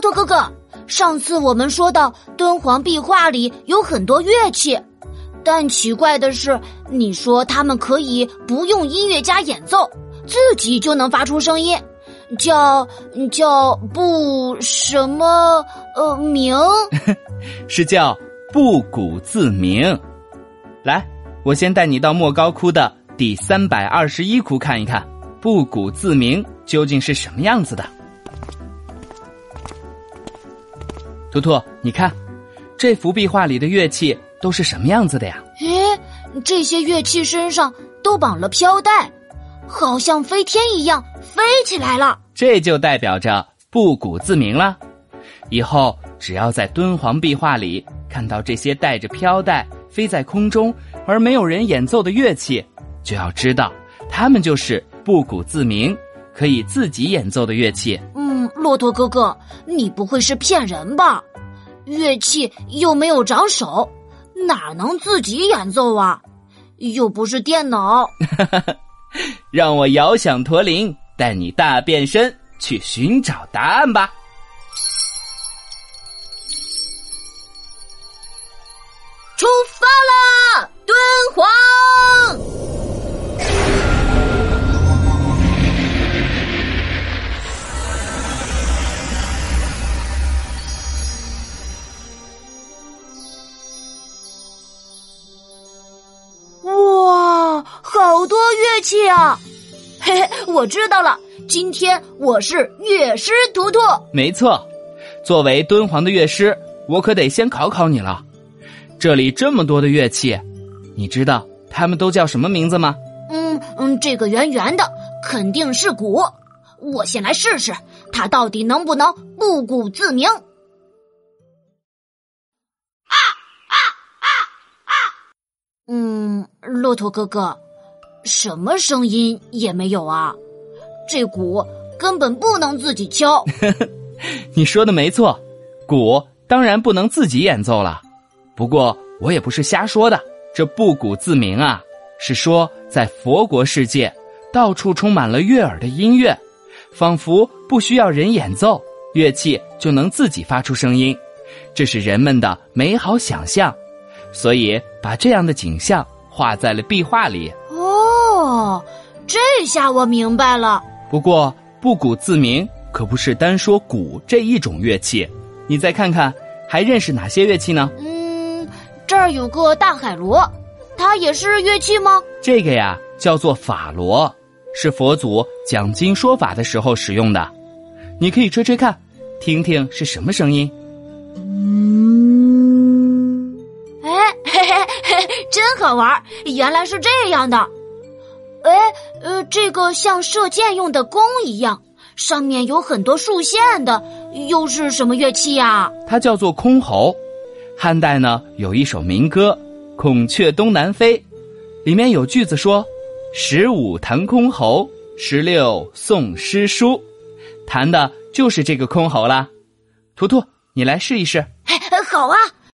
骆驼哥哥，上次我们说到敦煌壁画里有很多乐器，但奇怪的是，你说他们可以不用音乐家演奏，自己就能发出声音，叫叫不什么呃鸣，是叫不鼓自鸣。来，我先带你到莫高窟的第三百二十一窟看一看，不鼓自鸣究竟是什么样子的。图图，你看，这幅壁画里的乐器都是什么样子的呀？诶，这些乐器身上都绑了飘带，好像飞天一样飞起来了。这就代表着不鼓自鸣了。以后只要在敦煌壁画里看到这些带着飘带飞在空中而没有人演奏的乐器，就要知道它们就是不鼓自鸣，可以自己演奏的乐器。骆驼哥哥，你不会是骗人吧？乐器又没有长手，哪能自己演奏啊？又不是电脑。让我遥想驼铃，带你大变身去寻找答案吧。出发好多乐器啊！嘿嘿，我知道了，今天我是乐师图图。没错，作为敦煌的乐师，我可得先考考你了。这里这么多的乐器，你知道它们都叫什么名字吗？嗯嗯，这个圆圆的肯定是鼓。我先来试试，它到底能不能不鼓自鸣？啊啊啊啊！嗯，骆驼哥哥。什么声音也没有啊！这鼓根本不能自己敲。你说的没错，鼓当然不能自己演奏了。不过我也不是瞎说的，这不鼓自鸣啊，是说在佛国世界，到处充满了悦耳的音乐，仿佛不需要人演奏，乐器就能自己发出声音。这是人们的美好想象，所以把这样的景象画在了壁画里。哦，这下我明白了。不过不鼓自鸣可不是单说鼓这一种乐器，你再看看，还认识哪些乐器呢？嗯，这儿有个大海螺，它也是乐器吗？这个呀叫做法螺，是佛祖讲经说法的时候使用的。你可以吹吹看，听听是什么声音。嗯，哎，嘿嘿嘿，真好玩！原来是这样的。哎，呃，这个像射箭用的弓一样，上面有很多竖线的，又是什么乐器呀？它叫做箜篌。汉代呢有一首民歌《孔雀东南飞》，里面有句子说：“十五弹箜篌，十六诵诗书。”弹的就是这个箜篌啦。图图，你来试一试。好啊。